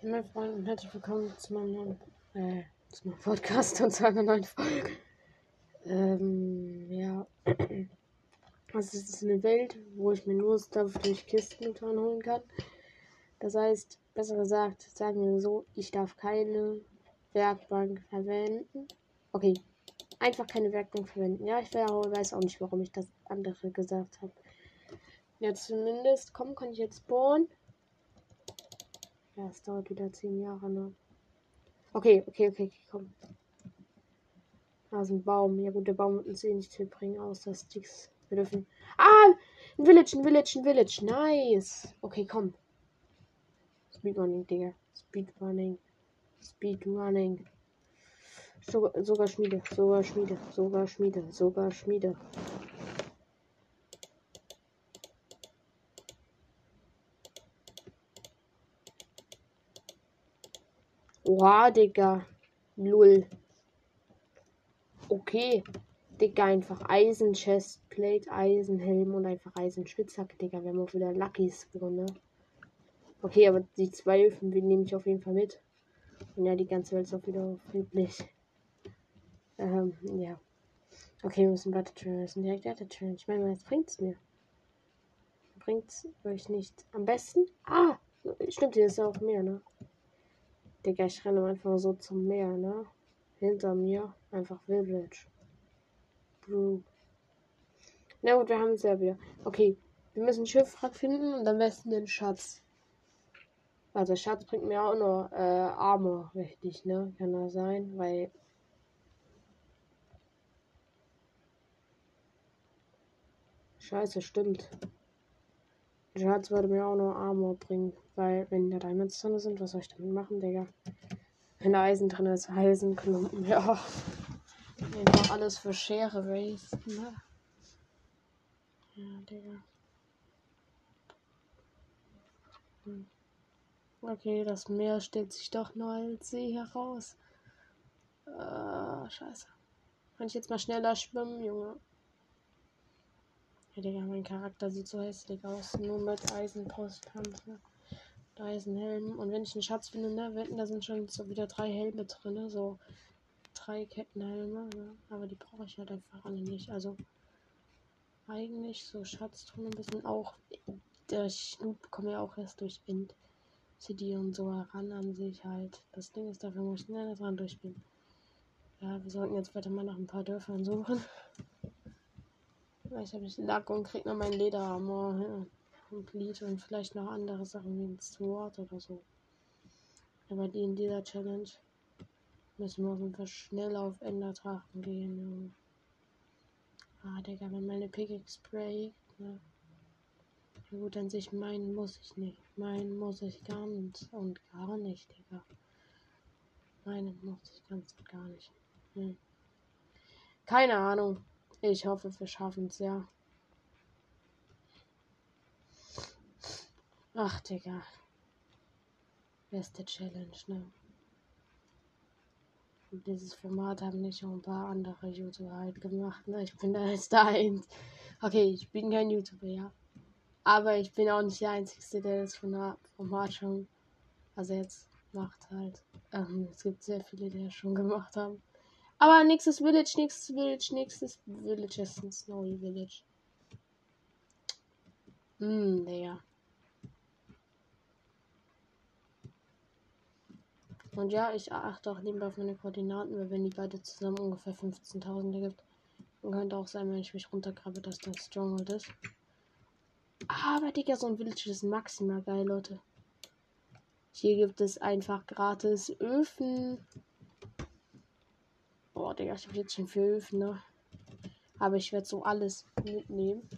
Meine Freunde und herzlich willkommen zu meinem neuen, äh, zu meinem Podcast und zu einer neuen Folge. Ähm, ja. Also es ist eine Welt, wo ich mir nur Stuff durch Kisten holen kann. Das heißt, besser gesagt, sagen wir so, ich darf keine Werkbank verwenden. Okay, einfach keine Werkbank verwenden. Ja, ich weiß auch nicht, warum ich das andere gesagt habe. Ja, zumindest, komm, kann ich jetzt spawnen? Ja, es dauert wieder zehn Jahre, ne? Okay, okay, okay, okay komm. Da ist ein Baum. Ja gut, der Baum wird uns eh nicht viel bringen, außer Sticks. Wir dürfen. Ah! Ein Village, ein Village, ein Village. Nice. Okay, komm. Speedrunning, Digga. Speedrunning. Speedrunning. So, sogar Schmiede, sogar Schmiede, sogar Schmiede, sogar Schmiede. Oha, Digga. Lull. Okay. Digga, einfach Eisen Chestplate, Eisenhelm und einfach Eisenspitzhacke, Digga. Wir haben auch wieder Lucky Spawn, ne? Okay, aber die zwei Öfen nehme ich auf jeden Fall mit. Und ja, die ganze Welt ist auch wieder friedlich. Ähm, ja. Okay, wir müssen weiter trainen. Wir müssen direkt weiter trainen. Ich meine, was bringt's mir? Bringt's euch nicht. Am besten? Ah! Stimmt, hier ist ja auch mehr, ne? Digga, ich renne einfach so zum Meer, ne? Hinter mir einfach Village. Bro. Na gut, wir haben es ja wieder. Okay, wir müssen Schiffwrack finden und am besten den Schatz. Also Schatz bringt mir auch noch äh, Arme, richtig, ne? Kann das sein, weil Scheiße, stimmt. Schatz würde mir auch nur Armor bringen. Weil, wenn da Diamonds drin sind, was soll ich damit machen, Digga? Wenn da Eisen drin ist, Eisenklumpen, ja. Einfach alles für Schere wasten, ne? Ja, Digga. Hm. Okay, das Meer stellt sich doch nur als See heraus. Äh, scheiße. Kann ich jetzt mal schneller schwimmen, Junge? Ja, Digga, mein Charakter sieht so hässlich aus. Nur mit Eisenpostpanzer. Eisenhelm. Und wenn ich einen Schatz finde, ne, wetten, da sind schon so wieder drei Helme drin. Ne? So drei Kettenhelme. Ne? Aber die brauche ich halt einfach alle nicht. Also eigentlich so Schatz drin ein bisschen auch. Der Schnup bekomme ja auch erst durch End CD und so heran an sich halt. Das Ding ist, dafür muss ich schneller dran durchspielen. Ja, wir sollten jetzt weiter mal nach ein paar Dörfern suchen. Vielleicht habe ich Lack und krieg noch mein Lederarmor ja, complete und vielleicht noch andere Sachen wie ein Sword oder so. Aber die in dieser Challenge müssen wir auf jeden Fall schnell auf Endertrachten gehen. Ah, Digga, wenn meine Pickaxe breakt, ne? Ja gut, an sich meinen muss ich nicht. Meinen muss ich ganz und gar nicht, Digga. Meinen muss ich ganz und gar nicht. Hm. Keine Ahnung. Ich hoffe, wir schaffen es, ja. Ach, Digga. Beste Challenge, ne? Und dieses Format haben nicht schon ein paar andere YouTuber halt gemacht, ne? Ich bin da jetzt da. Okay, ich bin kein YouTuber, ja. Aber ich bin auch nicht der Einzige, der das Format schon, also jetzt macht halt. Ähm, es gibt sehr viele, die das schon gemacht haben. Aber nächstes Village, nächstes Village, nächstes Village ist ein Snowy Village. Hm, Digga. Und ja, ich achte auch nebenbei auf meine Koordinaten, weil wenn die beide zusammen ungefähr 15.000 ergibt, dann könnte auch sein, wenn ich mich runtergrabe, dass das Stronghold ist. Aber Digga, so ein Village ist maximal geil, Leute. Hier gibt es einfach gratis Öfen. Boah, Digga, ich habe jetzt schon vier Öfen, ne? Aber ich werde so alles mitnehmen.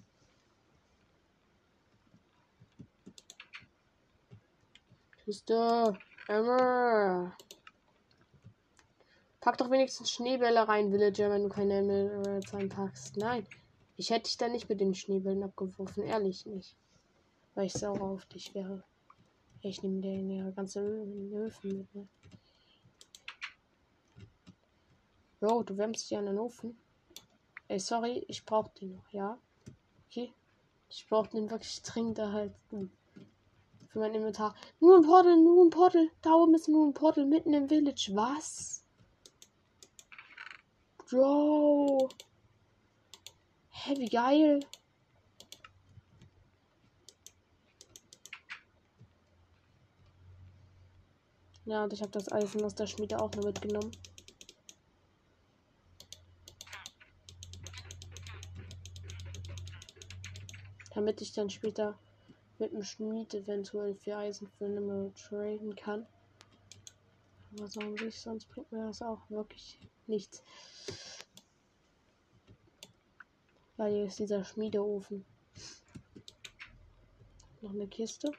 Küste. Emma. Pack doch wenigstens Schneebälle rein, Villager, wenn du keine Emeralds einpackst. Nein. Ich hätte dich da nicht mit den Schneebällen abgeworfen. Ehrlich nicht. Weil ich sauer auf dich wäre. Ich nehme dir ganze Öfen mit, ne? Jo, du wärmst dir den Ofen. Ey, sorry, ich brauch den noch, ja? Okay. Ich brauch den wirklich dringend erhalten. für mein Inventar. Nur ein Portal, nur ein Portal. Da oben ist nur ein Portal mitten im Village. Was? Bro. Hä, wie geil. Ja, und ich habe das Eisen aus der Schmiede auch nur mitgenommen. Damit ich dann später mit dem Schmied eventuell für Eisen für eine traden kann. Aber an sich, sonst bringt mir das auch wirklich nichts. Weil hier ist dieser Schmiedeofen. Noch eine Kiste.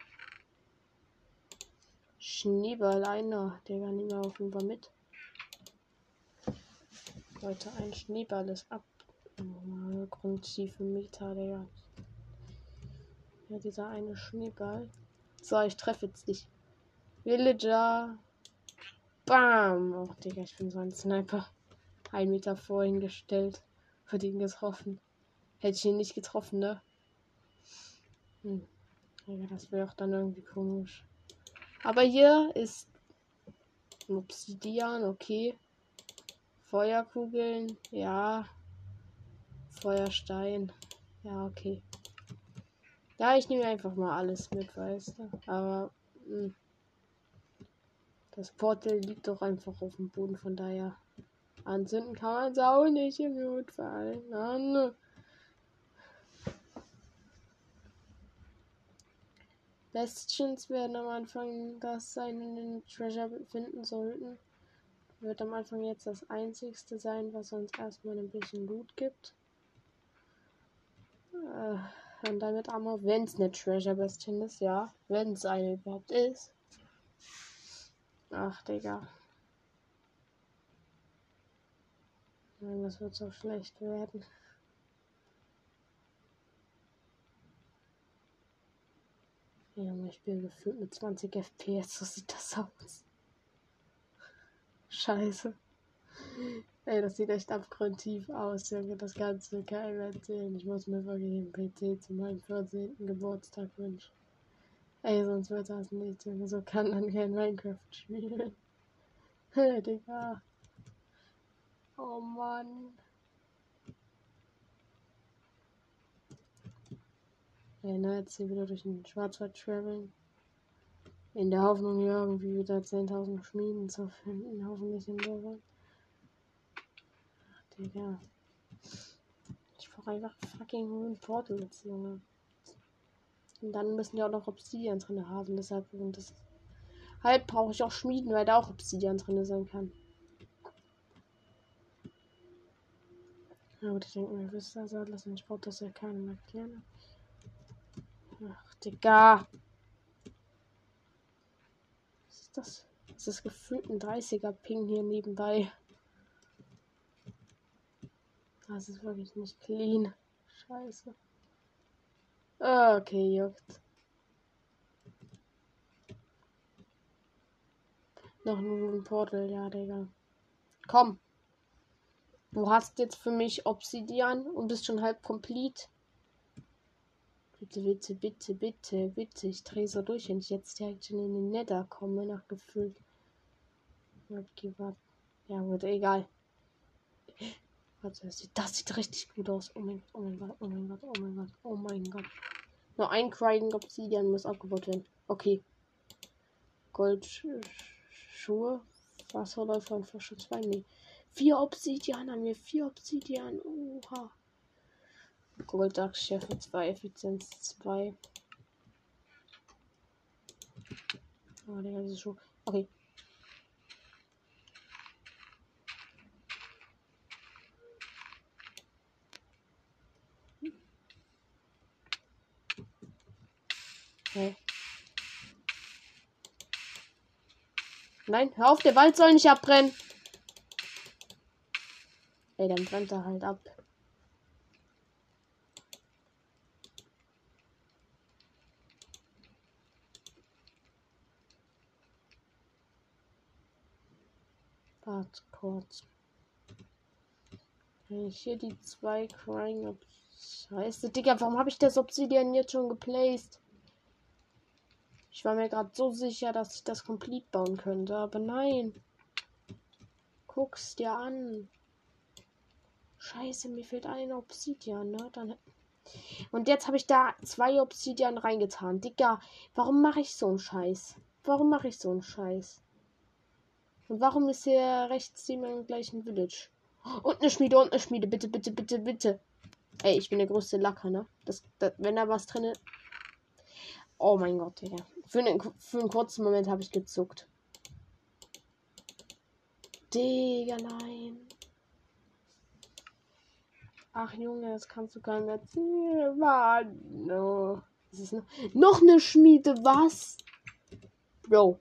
Schneeball einer, der gar nicht mehr auf dem war mit. Leute, ein Schneeball ist ab. Grundtiefe Meter, Digga. Ja, dieser eine Schneeball. So, ich treffe jetzt dich. Villager. Bam. Oh, Digga, ich bin so ein Sniper. Ein Meter vorhin gestellt. Für den getroffen. Hätte ich ihn nicht getroffen, ne? Hm. Ja, das wäre auch dann irgendwie komisch. Aber hier ist Obsidian, okay. Feuerkugeln, ja. Feuerstein, ja, okay. Ja, ich nehme einfach mal alles mit, weißt du. Aber mh. Hm. das Portal liegt doch einfach auf dem Boden, von daher anzünden kann man es auch nicht im Notfall. Na, ne. Bastions werden am Anfang das seinen Treasure finden sollten. Wird am Anfang jetzt das einzigste sein, was uns erstmal ein bisschen Loot gibt. Äh, und damit Armor, wenn es eine Treasure Bastion ist, ja. Wenn es eine überhaupt ist. Ach, Digga. Nein, das wird so schlecht werden. Junge, ich bin gefühlt mit 20 FPS. So sieht das aus. Scheiße. Ey, das sieht echt abgrundtief aus, Junge. Das kannst du keinem erzählen. Ich muss mir wirklich einen PC zu meinem 14. Geburtstag wünschen. Ey, sonst wird das nicht, Junge. So kann man kein Minecraft spielen. Digga. Oh Mann. Ja, ne, jetzt hier wieder durch den Schwarzwald traveln. In der Hoffnung, hier irgendwie wieder 10.000 Schmieden zu finden. Hoffentlich in der Ach, Digga. Ich brauche einfach fucking ein Portal jetzt, Junge. Und dann müssen die auch noch Obsidian drin haben. Deshalb, und das halt brauche ich auch Schmieden, weil da auch Obsidian drin sein kann. Aber ich denke mir, wisst ihr, also, lassen ich brauche das ja keinem erklären. Ach, Digga. Was ist das? Das ist gefühlt ein 30er Ping hier nebenbei. Das ist wirklich nicht clean. Scheiße. Okay, juckt. Noch ein Portal, ja, Digga. Komm. Du hast jetzt für mich Obsidian und bist schon halb komplett. Bitte, bitte, bitte, bitte, bitte. Ich drehe so durch, wenn ich jetzt direkt schon in den Nether komme, nach gefühlt. Ja, gut, egal. Warte, das sieht, das sieht richtig gut aus. Oh mein, oh mein Gott, oh mein Gott, oh mein Gott, oh mein Gott. Nur ein Crying Obsidian muss abgebaut werden. Okay. Goldschuhe. Wasserläufer und Flasche 2. Nee. Vier Obsidian haben wir. Vier Obsidian. Oha. Goldachschärfe 2, Effizienz 2. Oh, das ist schon. Okay. Okay. Nein, hör auf, der Wald soll nicht abbrennen. Ey, dann brennt er halt ab. Warte kurz. Wenn ich hier die zwei Crying Ob Scheiße, Digga, warum habe ich das Obsidian jetzt schon geplaced? Ich war mir gerade so sicher, dass ich das komplett bauen könnte, aber nein. Guck's dir an. Scheiße, mir fehlt ein Obsidian, ne? Dann und jetzt habe ich da zwei Obsidian reingetan. Digga, warum mache ich so einen Scheiß? Warum mache ich so einen Scheiß? Und warum ist hier rechts jemand gleich ein Village? Und eine Schmiede und eine Schmiede. Bitte, bitte, bitte, bitte. Ey, ich bin der größte Lacker, ne? Das, das, wenn da was drin ist. Oh mein Gott, Digga. Für einen, für einen kurzen Moment habe ich gezuckt. Digga, nein. Ach Junge, das kannst du gar nicht erzählen. Mann. No. Das ist noch, noch eine Schmiede, was? Bro.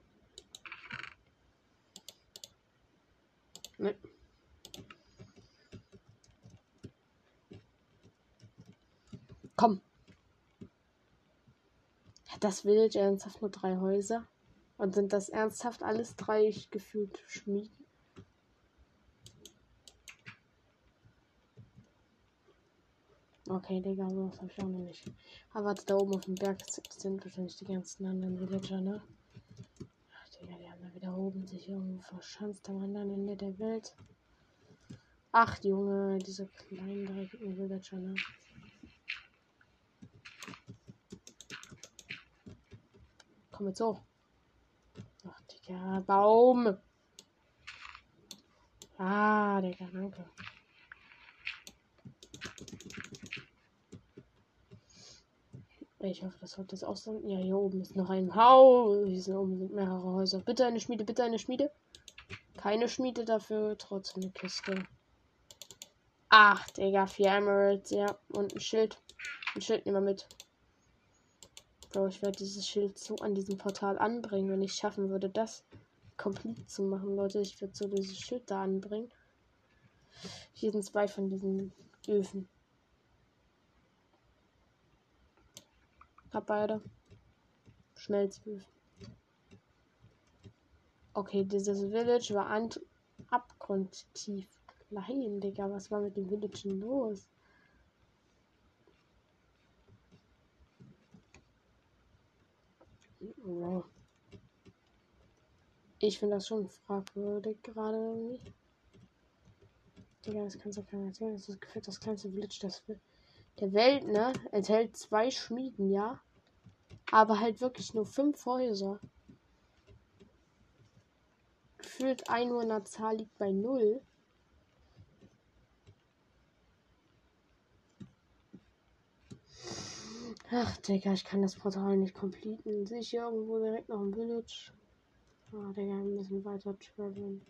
Ne. Komm. Hat das Village ernsthaft nur drei Häuser? Und sind das ernsthaft alles drei gefühlt Schmieden? Okay, Digga, so habe ich auch noch nicht. Aber warte, da oben auf dem Berg sind wahrscheinlich die ganzen anderen Villager, ne? Ach, Digga, die haben da wieder oben sich irgendwo verschanzt am anderen Ende der Welt. Ach, Junge, diese kleinen dreckigen Villager, ne? Komm jetzt hoch. Ach, Digga, Baum. Ah, Digga, danke. Ich hoffe, das sollte es auch sein. Ja, hier oben ist noch ein Haus. Hier oben mehrere Häuser. Bitte eine Schmiede, bitte eine Schmiede. Keine Schmiede dafür, trotzdem eine Kiste. Ach, Digga, vier Emeralds, ja. Und ein Schild. Ein Schild nehmen wir mit. Bro, ich werde dieses Schild so an diesem Portal anbringen, wenn ich schaffen würde, das komplett zu machen, Leute. Ich würde so dieses Schild da anbringen. Hier sind zwei von diesen Öfen. Hab beide. Schmelzöfen. Okay, dieses Village war abgrundtief klein, Digga. Was war mit dem Village los? Wow. Ich finde das schon fragwürdig gerade irgendwie. Digga, das kannst du keiner erzählen. Das ist gefühlt das kleinste Village das der Welt, ne? Enthält zwei Schmieden, ja. Aber halt wirklich nur fünf Häuser. Gefühlt Einwohnerzahl liegt bei null. Ach, Digga, ich kann das Portal nicht completen. Sehe ich irgendwo direkt noch ein Village? Ah, Digga, wir müssen weiter traveln.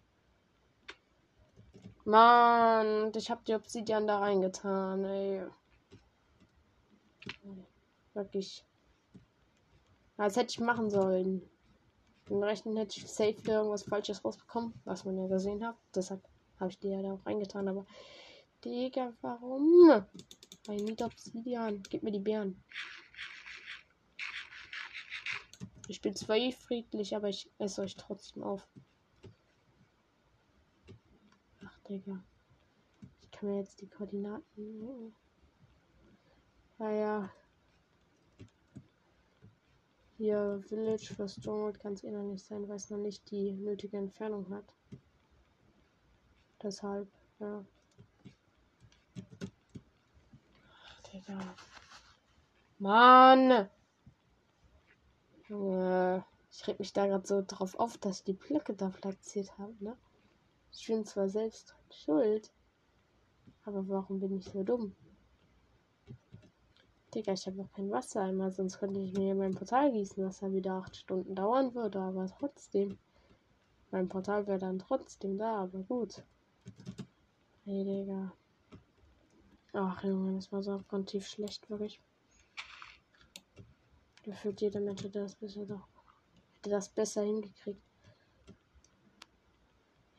Mann, ich hab die Obsidian da reingetan, ey. Wirklich. Das hätte ich machen sollen. Im Rechten hätte ich safe irgendwas Falsches rausbekommen, was man ja gesehen hat. Deshalb habe ich die ja da auch reingetan. Aber, Digga, warum? Bei Need Obsidian. Gib mir die Bären. Ich bin zwar eh friedlich, aber ich esse euch trotzdem auf. Ach, Digga. Ich kann mir jetzt die Koordinaten. Naja. Hier Village für Stronghold kann es eh noch nicht sein, weil es noch nicht die nötige Entfernung hat. Deshalb, ja. Digga. Mann! Ich reg mich da gerade so drauf auf, dass ich die Blöcke da platziert habe, ne? Ich bin zwar selbst schuld, aber warum bin ich so dumm? Digga, ich habe noch kein Wasser einmal, sonst könnte ich mir mein Portal gießen, was dann wieder acht Stunden dauern würde, aber trotzdem. Mein Portal wäre dann trotzdem da, aber gut. Hey, Digga. Ach, Junge, das war so abgrundtief schlecht, wirklich. Gefühlt jeder Mensch hätte das besser doch. Hätte das besser hingekriegt.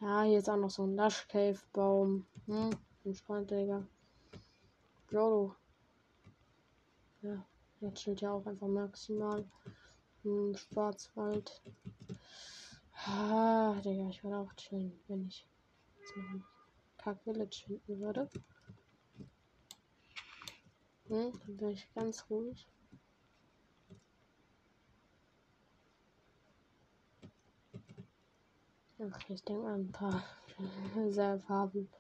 Ja, hier ist auch noch so ein Lush Cave Baum. Hm, entspannt, Digga. Bro, ja, jetzt steht ja auch einfach maximal im Schwarzwald. Ah, Digga, ich würde auch chillen, wenn ich jetzt noch ein Kack Village finden würde. Ne, dann bin ich ganz ruhig. Okay, ich denke mal ein paar sehr Farben.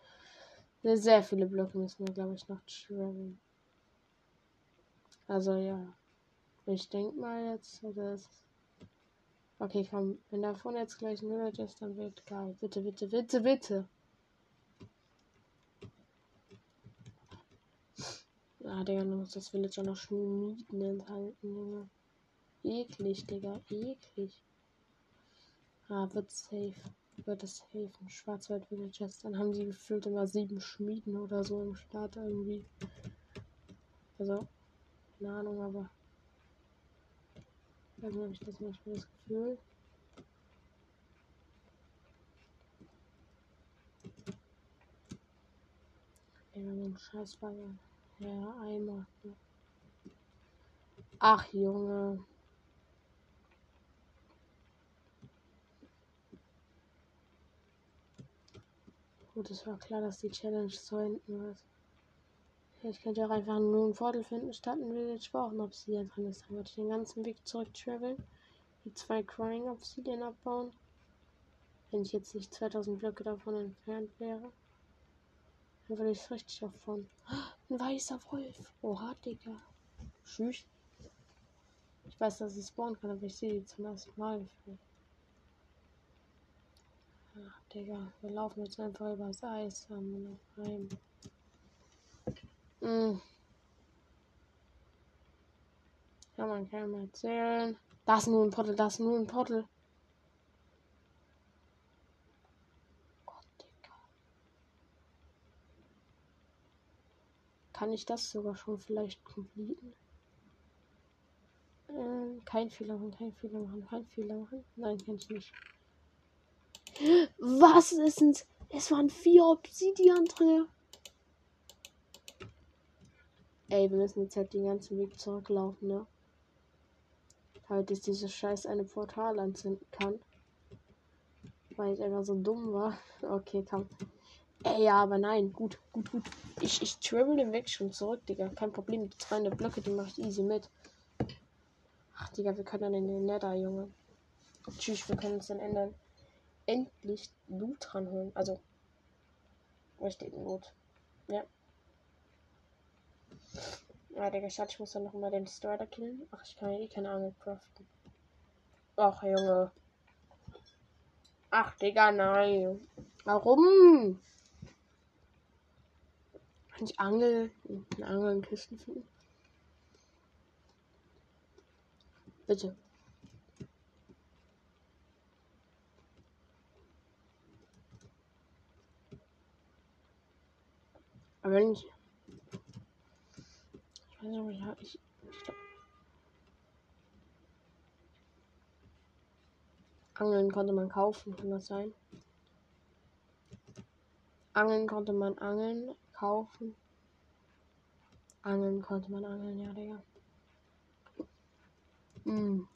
Sehr, sehr viele Blöcke müssen wir, glaube ich, noch schwimmen. Also ja. Ich denke mal jetzt, dass. Okay, komm, wenn davon jetzt gleich 0 ist, dann wird geil. Bitte, bitte, bitte, bitte. Ah, Digga, dann muss das Villager noch Schmieden enthalten, Junge. Eklig, Digga, eklig. Ah, wird safe. Wird es safe. Schwarzwald Villagers. Dann haben die gefühlt immer sieben Schmieden oder so im Start irgendwie. Also, keine Ahnung, aber. Also habe ich das manchmal das Gefühl. Ja, mit dem Scheißbagger. Ja. Ne? Ach, Junge. Gut, es war klar, dass die Challenge zu enden wird. Ich könnte auch einfach nur einen Vorteil finden, statt ein Village brauchen Obsidian drin ist. Dann würde ich den ganzen Weg zurück traveln, die zwei Crying Obsidian abbauen. Wenn ich jetzt nicht 2000 Blöcke davon entfernt wäre. Dann würde ich richtig aufbauen. Ein weißer Wolf. Oha, Digga. Tschüss. Ich weiß, dass es spawnen kann, aber ich sehe die zum ersten Mal. Ach, Digga. Wir laufen jetzt einfach übers Eis. Haben wir noch heim. Mm. Ja, man kann mal erzählen. Das ist nur ein Portal, das ist nur ein Portal. Kann ich das sogar schon vielleicht completen. Äh, kein Fehler machen, kein Fehler machen, kein Fehler machen. Nein, kann ich nicht. Was ist denn? Es waren vier Obsidian drin. Ey, wir müssen jetzt halt den ganzen Weg zurücklaufen, ne? Damit ich dieses Scheiß eine Portal anzünden kann. Weil ich einfach so dumm war. Okay, komm. Ey, ja, aber nein. Gut, gut, gut. Ich, ich travel den Weg schon zurück, Digga. Kein Problem. Die 200 Blöcke, die mache ich easy mit. Ach, Digga, wir können dann in den Nether, Junge. Tschüss, wir können uns dann ändern. Endlich Loot ranholen. Also, richtig Loot. Ja. Ja, Digga, Schatz, ich muss dann noch mal den Strider killen. Ach, ich kann ja eh keine Angel craften. Ach, Junge. Ach, Digga, nein. Warum? Kann ich Angel, in Angeln Kisten finden? Bitte. Aber wenn ich. Ich weiß nicht, ob ich, ich, ich Angeln konnte man kaufen, kann das sein? Angeln konnte man angeln, kaufen. Angeln konnte man angeln, ja, Digga. Hm.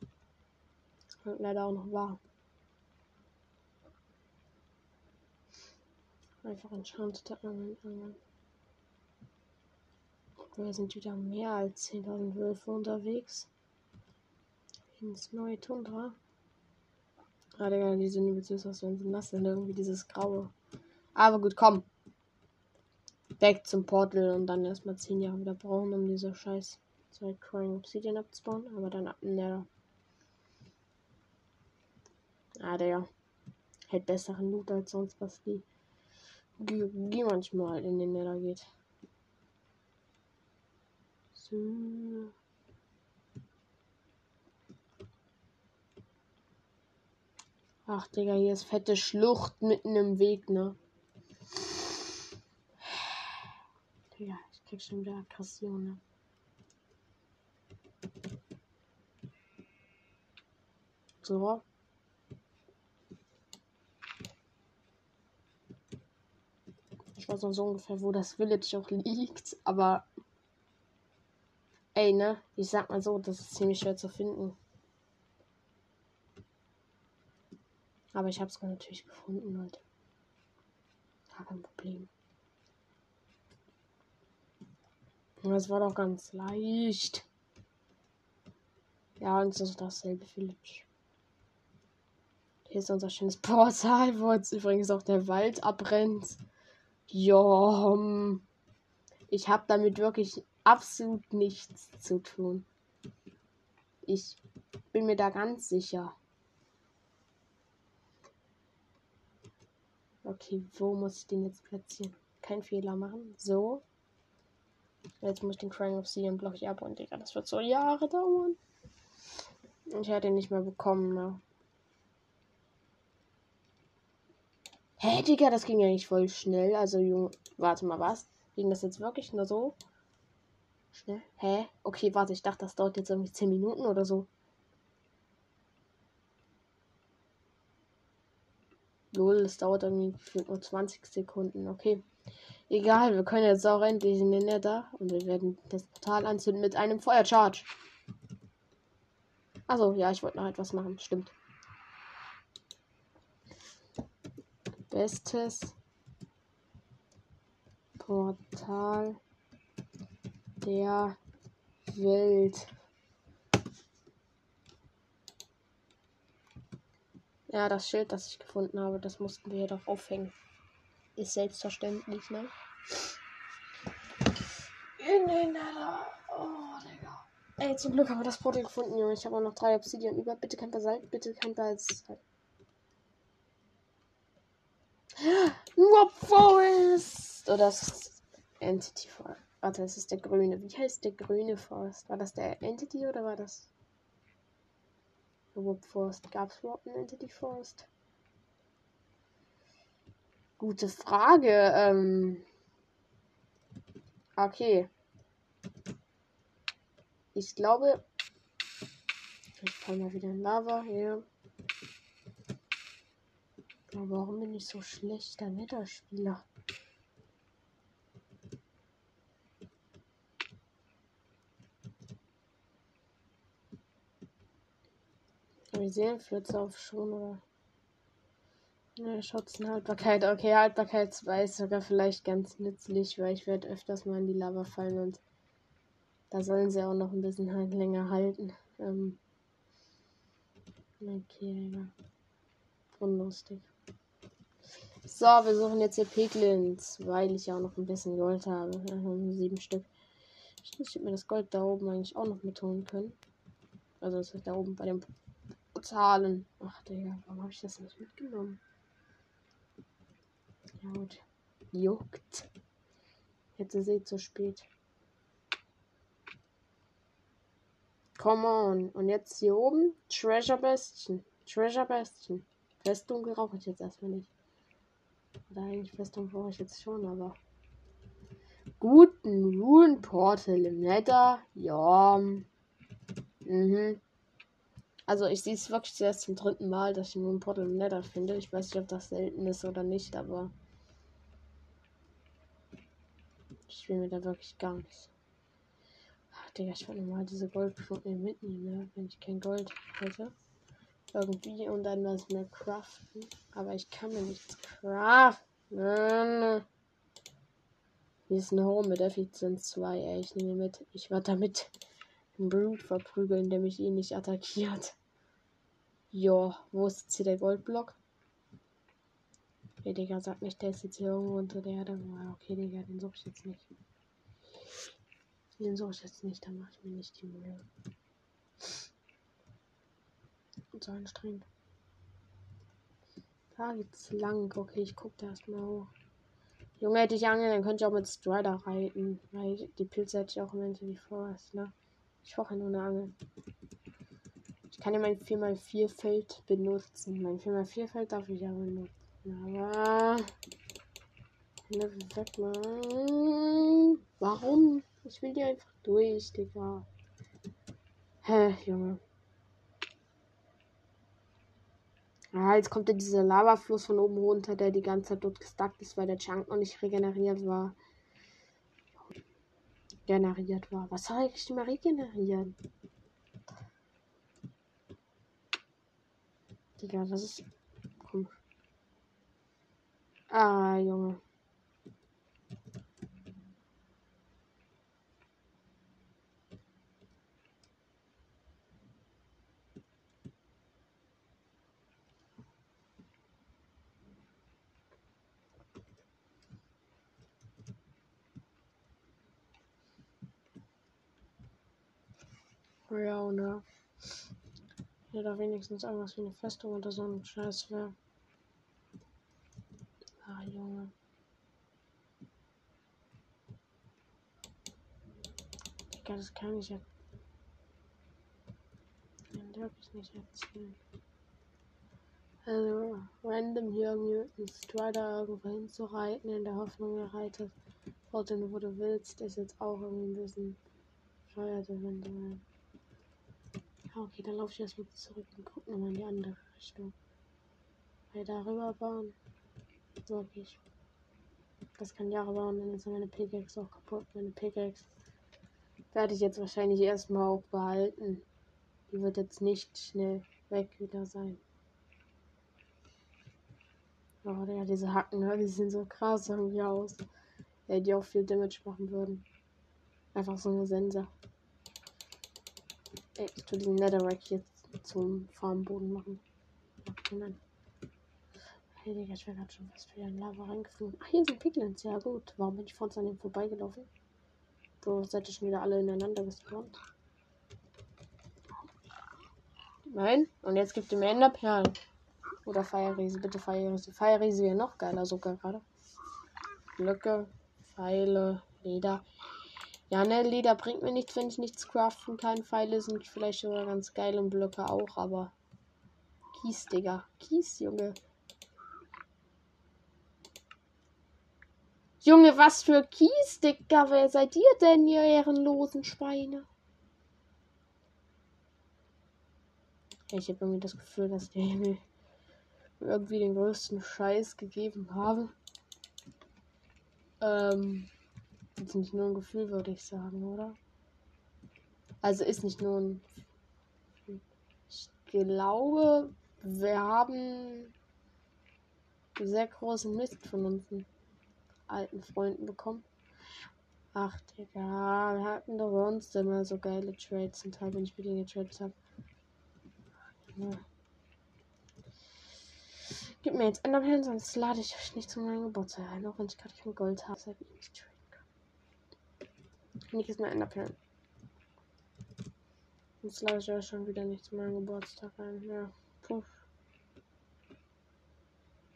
Kommt leider auch noch wahr. Einfach enchanted Angeln, Angeln. Wir sind wieder mehr als 10.000 Wölfe unterwegs. Ins neue Tundra. Ah, Digga, die sehen übelst süß aus, wenn sie nass sind. Irgendwie dieses Graue. Aber gut, komm weg zum Portal und dann erstmal 10 Jahre wieder brauchen, um diese scheiß zwei Crying Obsidian abzubauen, aber dann ab Nether. Ah, der hält besseren Loot als sonst was die G manchmal in den Nether geht. So. Ach, Digga, hier ist fette Schlucht mitten im Weg, ne? Ja, ich krieg schon wieder Aggression. Ne? So. Ich weiß noch so ungefähr, wo das Village auch liegt, aber ey, ne? Ich sag mal so, das ist ziemlich schwer zu finden. Aber ich hab's natürlich gefunden, Leute. Gar kein Problem. Das war doch ganz leicht. Ja, und es ist dasselbe Village. Hier ist unser schönes Portal, wo jetzt übrigens auch der Wald abbrennt. Ja, ich habe damit wirklich absolut nichts zu tun. Ich bin mir da ganz sicher. Okay, wo muss ich den jetzt platzieren? Kein Fehler machen. So. Jetzt muss ich den Crying Obsidian Block hier ab und Digga, das wird so Jahre dauern. Ich hätte ihn nicht mehr bekommen, ne? Hä, hey, Digga, das ging ja nicht voll schnell. Also, Junge, warte mal, was? Ging das jetzt wirklich nur so? Schnell? Hä? Okay, warte, ich dachte, das dauert jetzt irgendwie 10 Minuten oder so. Lol, es dauert irgendwie nur 20 Sekunden. Okay. Egal, wir können jetzt auch endlich in den Nether und wir werden das Portal anzünden mit einem Feuercharge. Also ja, ich wollte noch etwas machen. Stimmt. Bestes Portal der Welt. Ja, das Schild, das ich gefunden habe, das mussten wir doch aufhängen. Ist selbstverständlich, ne? In den Nether. Oh, Digga. Ey, zum Glück haben wir das Portal gefunden, Junge. Ich habe auch noch drei Obsidian über. Bitte kein Basalt, bitte kein Basalt. Mob Forest! Oder das Entity Forest. Warte, das ist der grüne. Wie heißt der grüne Forest? War das der Entity oder war das Mob Forest? Gab es überhaupt einen Entity Forest? Gute Frage. Ähm okay. Ich glaube. Ich fall mal wieder in Lava hier. Aber warum bin ich so schlechter Netterspieler? Wir sehen Flitze auf schon, oder? Schutzenhaltbarkeit. Okay, Haltbarkeit 2 ist sogar vielleicht ganz nützlich, weil ich werde öfters mal in die Lava fallen und da sollen sie auch noch ein bisschen halt länger halten. Ähm okay, ja. Unlustig. So, wir suchen jetzt hier Piglins, weil ich ja auch noch ein bisschen Gold habe. sieben Stück. Ich hätte mir das Gold da oben eigentlich auch noch mitholen können. Also das ist da oben bei den Zahlen. Ach Digga, warum habe ich das nicht mitgenommen? Ja gut. Juckt. Jetzt ist eh zu spät. Come on. Und jetzt hier oben Treasure Bastion. Treasure Bastion. Festung brauche ich jetzt erstmal nicht. Oder eigentlich Festung brauche ich jetzt schon, aber. Guten Rune Portal im Nether. Ja. Mhm. Also ich sehe es wirklich erst zum dritten Mal, dass ich einen Portal im Nether finde. Ich weiß nicht, ob das selten ist oder nicht, aber. Ich will mir da wirklich gar nichts. Ach, Digga, ich wollte mal diese Goldknoten mitnehmen, ne? wenn ich kein Gold hätte. Irgendwie und dann was mehr craften. Aber ich kann mir nichts craften. Hier ist ein Home mit Effizienz 2, ey. Ich nehme mit. Ich werde damit einen Brute verprügeln, der mich eh nicht attackiert. Jo, wo ist jetzt hier der Goldblock? Okay, Digga, sag nicht, der ist jetzt hier irgendwo unter der Erde. Okay, Digga, den suche ich jetzt nicht. Den suche ich jetzt nicht, da mache ich mir nicht die Mühe. Und so anstrengend. Da geht's lang. Okay, ich guck da erstmal hoch. Junge, hätte ich angeln, dann könnte ich auch mit Strider reiten. Weil die Pilze hätte ich auch im Endeffekt Forest, ne? Ich brauche nur eine Angel. Ich kann ja mein 4x4 Feld benutzen. Mein 4x4 Feld darf ich ja benutzen. Level weg, Mann. Warum? Ich will die einfach durch, Digga. Hä, Junge. Ah, jetzt kommt ja dieser Lavafluss von oben runter, der die ganze Zeit dort gestackt ist, weil der Chunk noch nicht regeneriert war. Generiert war. Was soll ich mal regenerieren? Digga, das ist. Ah, Junge. Ja, oder? ja, da wenigstens irgendwas wie eine Festung oder so ein Scheiß wäre. Ah, Junge. Digga, das kann ich ja. Den darf ich nicht erzählen. Also, random hier irgendwie mit einem Strider irgendwo hinzureiten, in der Hoffnung, er reitet dorthin, wo du willst, ist jetzt auch irgendwie ein bisschen bescheuert eventuell. Ja, okay, dann laufe ich erstmal zurück und gucke nochmal in die andere Richtung. Weil darüber bauen. Wirklich. Das kann Jahre bauen, dann ist meine Pickaxe auch kaputt. Meine Pickaxe werde ich jetzt wahrscheinlich erstmal auch behalten. Die wird jetzt nicht schnell weg wieder sein. Oh, ja, diese Hacken, ne, die sehen so krass irgendwie aus. Ja, die auch viel Damage machen würden. Einfach so eine Sense. Ich tue diesen Netherrack jetzt zum Farmboden machen. Okay, nein. Hey, Digga, ich wäre gerade schon fast wieder in Lava reingeflogen. Ach, hier sind Piglins. Ja, gut. Warum bin ich vor uns an dem vorbeigelaufen? Bro, seid ihr schon wieder alle ineinander gespawnt? Nein? Und jetzt gibt ihr mir Enderperlen. Oder Feierriese, bitte Feierriese. Feierriese wäre noch geiler sogar gerade. Blöcke, Pfeile, Leder. Ja, ne, Leder bringt mir nichts, wenn ich nichts craften kann. Pfeile sind vielleicht sogar ganz geil und Blöcke auch, aber. Kies, Digga. Kies, Junge. Junge, was für Kies, Digga. Wer seid ihr denn, ihr ehrenlosen Schweine? Ich habe irgendwie das Gefühl, dass Himmel irgendwie den größten Scheiß gegeben habe. Ähm, ist nicht nur ein Gefühl, würde ich sagen, oder? Also ist nicht nur ein. Ich glaube, wir haben sehr großen Mist von unseren alten Freunden bekommen. Ach, Digga, wir hatten doch sonst immer so geile Trades, zum Teil, wenn ich mit denen getradet habe. Ja. Gib mir jetzt Enderperlen, sonst lade ich euch nicht zu meinem Geburtstag ein, auch wenn ich gerade kein Gold habe, deshalb ich nicht traden kann. Nicht ist mein Enderperlen. Sonst lade ich euch schon wieder nicht zu meinem Geburtstag ein. Ja, puff.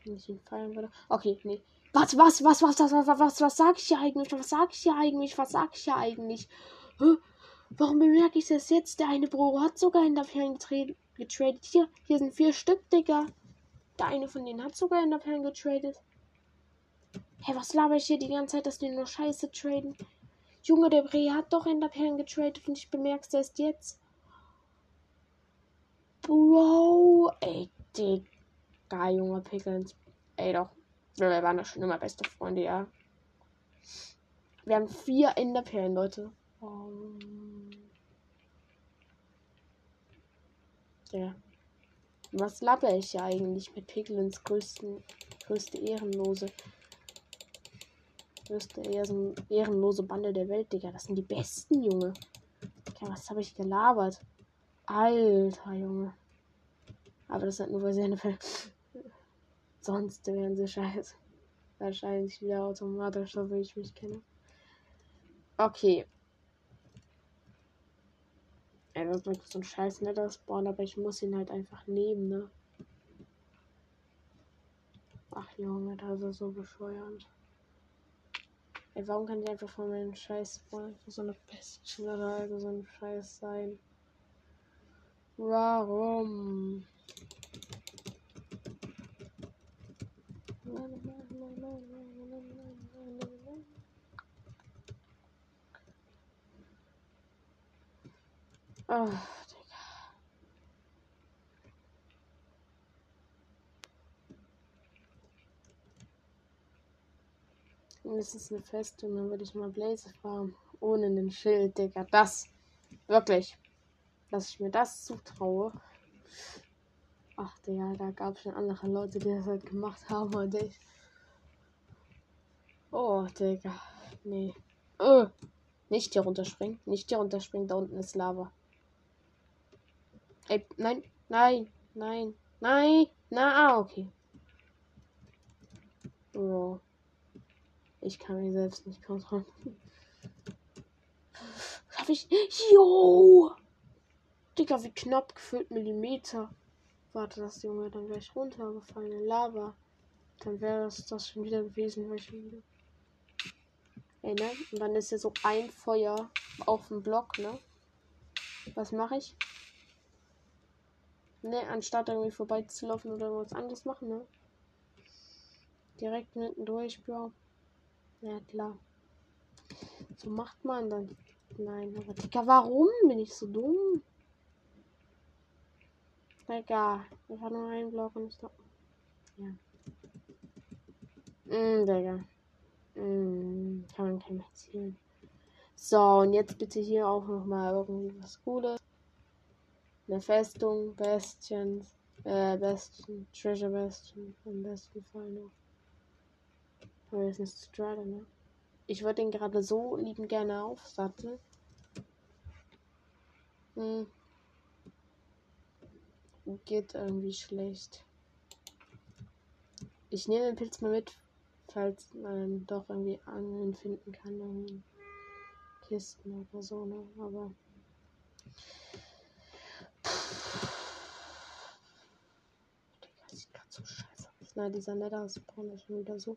Wenn ich ihn feiern würde. Okay, nee. Was, was, was, was, was, was, was, was, sag ich hier eigentlich? Was sag ich hier eigentlich? Was sag ich hier eigentlich? Hä? Warum bemerke ich das jetzt? Der eine Bro hat sogar in der Ferien getradet. Hier, hier sind vier Stück, Digga. Der eine von denen hat sogar in der Perlen getradet. Hey, was laber ich hier die ganze Zeit, dass die nur Scheiße traden? Junge, der Bre hat doch in der Perlen getradet und ich bemerke es erst jetzt. Bro, ey, Digga, Junge Pickens. Ey, doch. Wir waren doch schon immer beste Freunde, ja. Wir haben vier in der Perlen, Leute. Um, ja. Was laber ich ja eigentlich mit Piglins größten, größte Ehrenlose? Größte ehrenlose Bande der Welt, Digga. Das sind die besten, Junge. Okay, was habe ich gelabert? Alter, Junge. Aber das hat nur, weil sie eine Sonst wären sie scheiße. Wahrscheinlich wieder automatisch, so wie ich mich kenne. Okay. Ja, das ist so ein scheiß netter Spawn, aber ich muss ihn halt einfach nehmen, ne? Ach Junge, das ist so bescheuert. Ey, warum kann ich einfach von meinem Scheiß Spawn so eine Pestchen oder so ein Scheiß sein? Warum? Oh, Digga. Mindestens eine Festung, dann würde ich mal Blaze fahren. Ohne den Schild, Digga. Das. Wirklich. Dass ich mir das zutraue. Ach, Digga, da gab es schon andere Leute, die das halt gemacht haben und ich. Oh, Digga. Nee. Oh. Nicht hier runterspringen. Nicht hier runterspringen. Da unten ist Lava. Ey, nein, nein, nein, nein, na, ah, okay. Oh. Ich kann mich selbst nicht kontrollieren. Schaff ich. Jo! Digga, wie knapp gefüllt Millimeter. Warte, das Junge dann gleich runtergefallen in Lava. Dann wäre das das schon wieder gewesen, wahrscheinlich. Ey, ne? Und dann ist hier so ein Feuer auf dem Block, ne? Was mache ich? Ne, anstatt irgendwie vorbeizulaufen oder was anderes machen, ne? Direkt mitten durch, Bro. Ja, klar. So macht man dann. Nein, aber Digga, warum bin ich so dumm? Egal. Einfach nur ein Block und stoppen. Ja. Mm, Digga. Mm, kann man kein mehr zielen. So, und jetzt bitte hier auch nochmal irgendwie was Cooles. Eine Festung, Bastions, äh, Bastion, Treasure Bastion, am besten Fall noch. Aber jetzt ist Strider, ne? Ich würde den gerade so lieben gerne aufsatteln. Hm. Geht irgendwie schlecht. Ich nehme den Pilz mal mit, falls man doch irgendwie Angeln finden kann. Irgendwie Kisten oder so, ne? Aber. Digga, sieht grad so scheiße aus. Na, dieser Nether ist schon wieder so.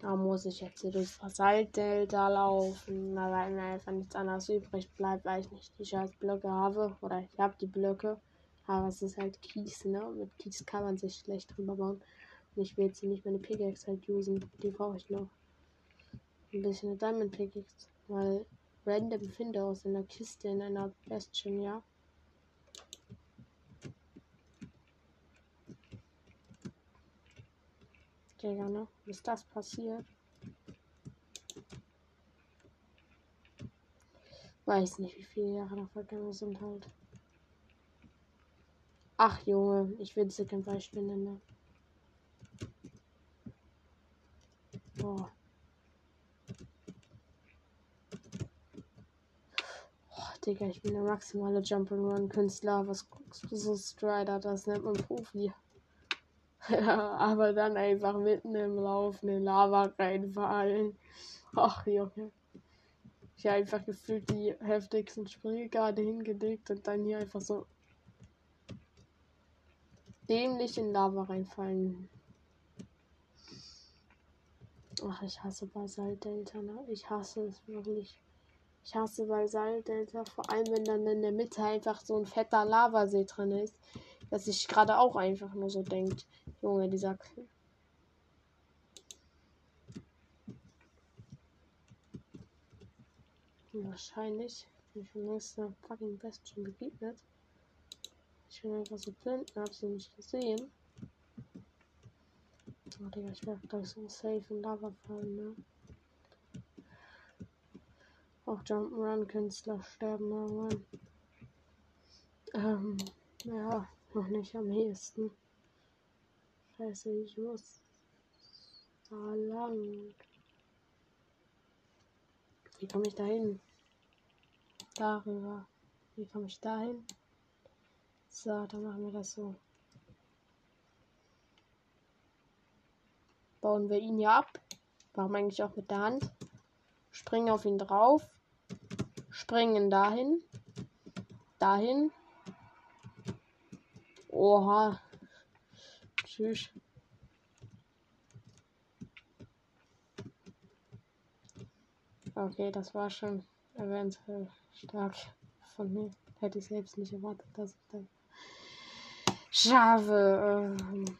Da muss ich jetzt hier durchs Basaltdelta laufen, weil mir einfach nichts anderes übrig bleibt, weil ich nicht die scheiß Blöcke habe. Oder ich habe die Blöcke, aber es ist halt Kies, ne? Mit Kies kann man sich schlecht drüber bauen. Und ich will jetzt hier nicht meine Pickaxe halt usen. Die brauche ich noch. Ein bisschen eine Diamond Pickaxe, weil random finde aus einer Kiste in einer Bastion, ja. Digga, ne? Ist das passiert? Weiß nicht, wie viele Jahre da vergangen sind halt. Ach Junge, ich will sie kein Beispiel nennen. Ne? Boah. Digga, ich bin der maximale Jump'n'Run-Künstler. Was guckst du so Strider? Das nennt man Profi. Ja, aber dann einfach mitten im Lauf in Lava reinfallen. Ach, Junge. Ich habe einfach gefühlt die heftigsten Sprünge gerade hingelegt und dann hier einfach so dämlich in Lava reinfallen. Ach, ich hasse Basalt-Delta, ne? Ich hasse es wirklich. Ich hasse Basalt-Delta, vor allem wenn dann in der Mitte einfach so ein fetter Lavasee drin ist dass sich gerade auch einfach nur so denkt. Junge, dieser. Wahrscheinlich bin ich längst einer fucking Best schon begegnet. Ich bin einfach so blind und hab sie nicht gesehen. Oh, Digga, ich werde gleich so safe in Lava fallen, ne? Auch Jump'n'Run-Künstler sterben irgendwann. Ähm, ja. Noch nicht am ehesten. Scheiße, ich muss da lang. Wie komme ich da hin? Darüber. Wie komme ich da hin? So, dann machen wir das so. Bauen wir ihn ja ab. Warum eigentlich auch mit der Hand? Springen auf ihn drauf. Springen dahin. Dahin. Oha. Tschüss. Okay, das war schon eventuell stark von mir. Hätte ich selbst nicht erwartet, dass ich das schaffe. Ähm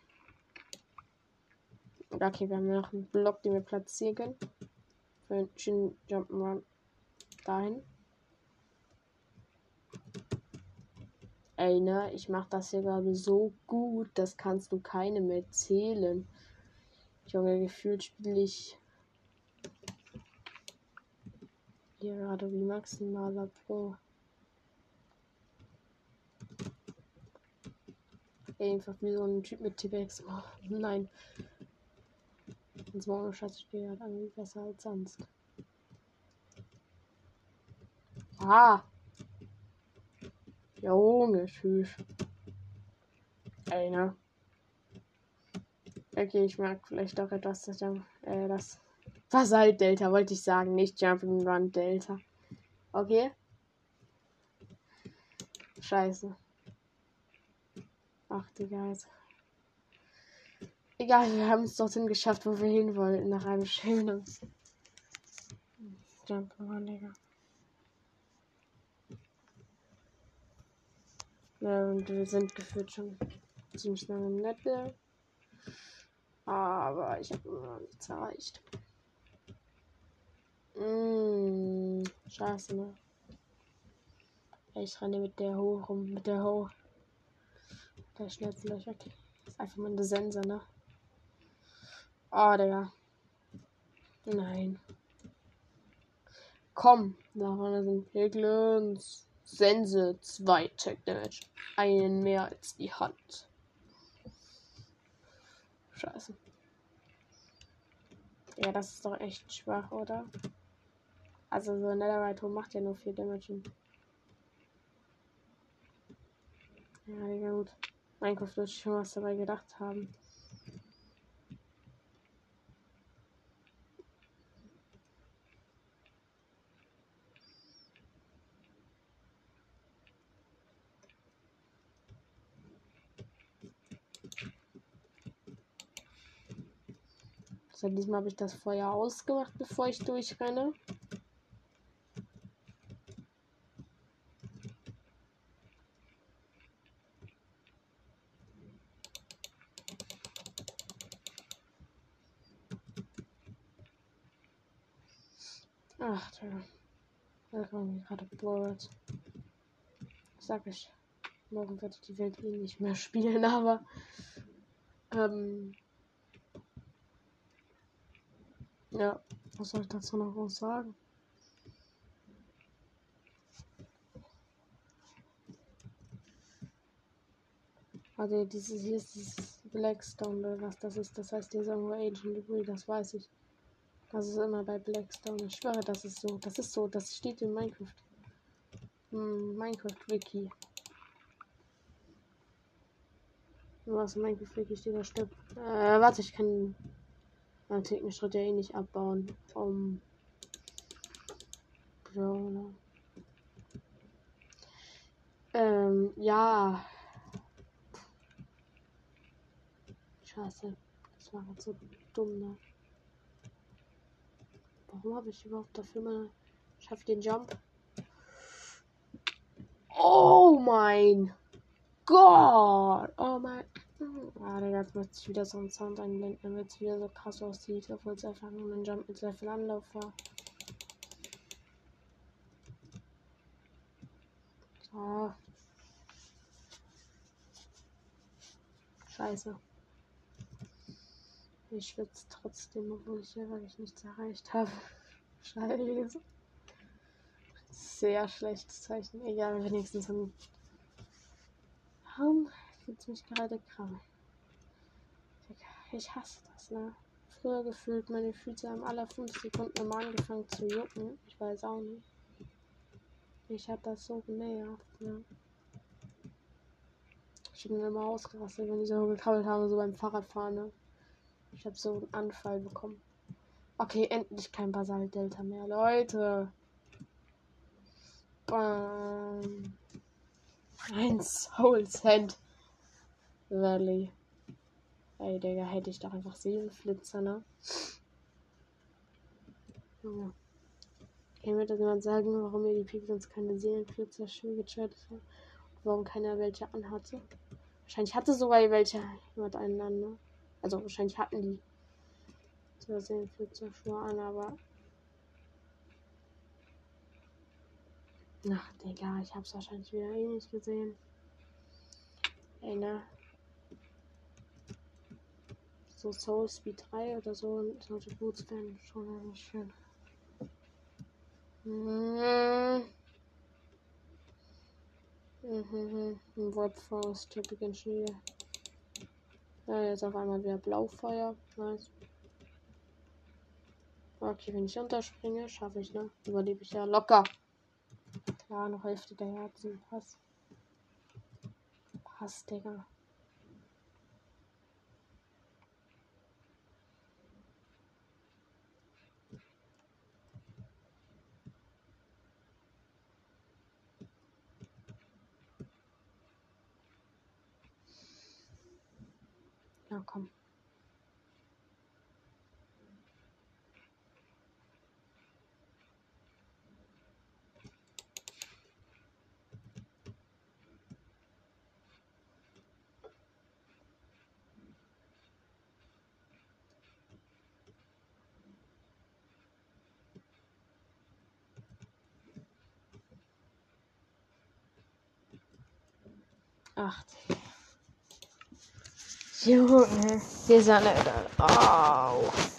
okay, wir haben noch einen Block, den wir platzieren können. Für einen schönen Jump'n'Run dahin. Ey, ne, ich mach das hier gerade so gut, das kannst du keinem erzählen. Junge, gefühlt spiele ich hier gerade wie maximaler Pro. Einfach wie so ein Typ mit T-Bex. Oh, nein. Ins Morgen Schatz spielt halt irgendwie besser als sonst. Ah! Junge, tschüss. Ey, ne? Okay, ich mag vielleicht auch etwas, das, äh, das Basalt Delta wollte ich sagen, nicht Jumping Run Delta. Okay? Scheiße. Ach, Digga. Also. Egal, wir haben es dorthin geschafft, wo wir hin wollten, nach einem schönen Jumping Run, Digga. Und wir sind gefühlt schon ziemlich lange im Level. Aber ich habe immer noch nichts erreicht. Mmh, scheiße, ne? Ich renne mit der hoch rum, mit der hoch. Der Schnellfläche, okay. Ist einfach mal eine Sense, ne? Oh, Digga. Nein. Komm, da vorne sind Piglins. Sense 2 Tech Damage. Einen mehr als die Hand. Scheiße. Ja, das ist doch echt schwach, oder? Also so ein Netherite macht ja nur 4 Damage. Ja, ja gut. Minecraft wird schon was dabei gedacht haben. So, diesmal habe ich das Feuer ausgemacht, bevor ich durchrenne. Ach. Da kommen gerade Board. Sag ich. Morgen werde ich die Welt eh nicht mehr spielen, aber. Ähm, ja, was soll ich dazu noch was sagen? Also dieses hier ist dieses Blackstone oder was das ist. Das heißt, hier ist irgendwo Ancient Degree, das weiß ich. Das ist immer bei Blackstone. Ich schwöre, das ist so. Das ist so. Das steht in Minecraft. Hm, Minecraft Wiki. Was Minecraft Wiki steht da stimmt. Äh, warte, ich kann man Technikschritt ja eh nicht abbauen. Brawler. Ähm, ja. Scheiße. Das war jetzt so dumm, ne? Warum habe ich überhaupt dafür mal. Schaffe den Jump? Oh mein Gott! Oh mein. Ah, Digga, jetzt möchte ich wieder so einen Sound einblenden, damit es wieder so krass aussieht, obwohl es einfach nur ein Jump mit sehr viel Anlauf war. So. Scheiße. Ich schwitze trotzdem, obwohl ich hier wirklich nichts erreicht habe. Scheiße. Sehr schlechtes Zeichen. Egal, wenigstens ein. Warum fühlt mich gerade krank. Ich hasse das, ne? Früher gefühlt, meine Füße haben alle 5 Sekunden immer angefangen zu jucken. Ich weiß auch nicht. Ich hab das so genervt, ne? Ich bin immer ausgerastet, wenn die so gekrabbelt haben, so beim Fahrradfahren, ne? Ich habe so einen Anfall bekommen. Okay, endlich kein Basalt-Delta mehr, Leute. Bam. Ein Soul Sand. Valley. Ey, Digga, hätte ich doch einfach Seelenflitzer, ne? Ja. Kann mir das jemand sagen, warum ihr die Piglins keine Seelenflitzer Schuhe getradet hat? Und warum keiner welche anhatte? Wahrscheinlich hatte sogar welche jemand einen an, ne? Also wahrscheinlich hatten die so Seelenflitzer Schuhe an, aber. Ach, Digga, ich hab's wahrscheinlich wieder eh nicht gesehen. Ey, ne? So Soul Speed 3 oder so solche Boots wären schon eigentlich schön. Mhm. Mhm. Web Forest, beginnt schon. Ja, jetzt auf einmal wieder Blaufeuer. Nice. Okay, wenn ich unterspringe, schaffe ich, ne? Überlebe ich ja locker. Ja, noch Hälfte der Herzen. Pass. Pass, Digga. Na komm. Ach. Junge, wir sind leider. Oh.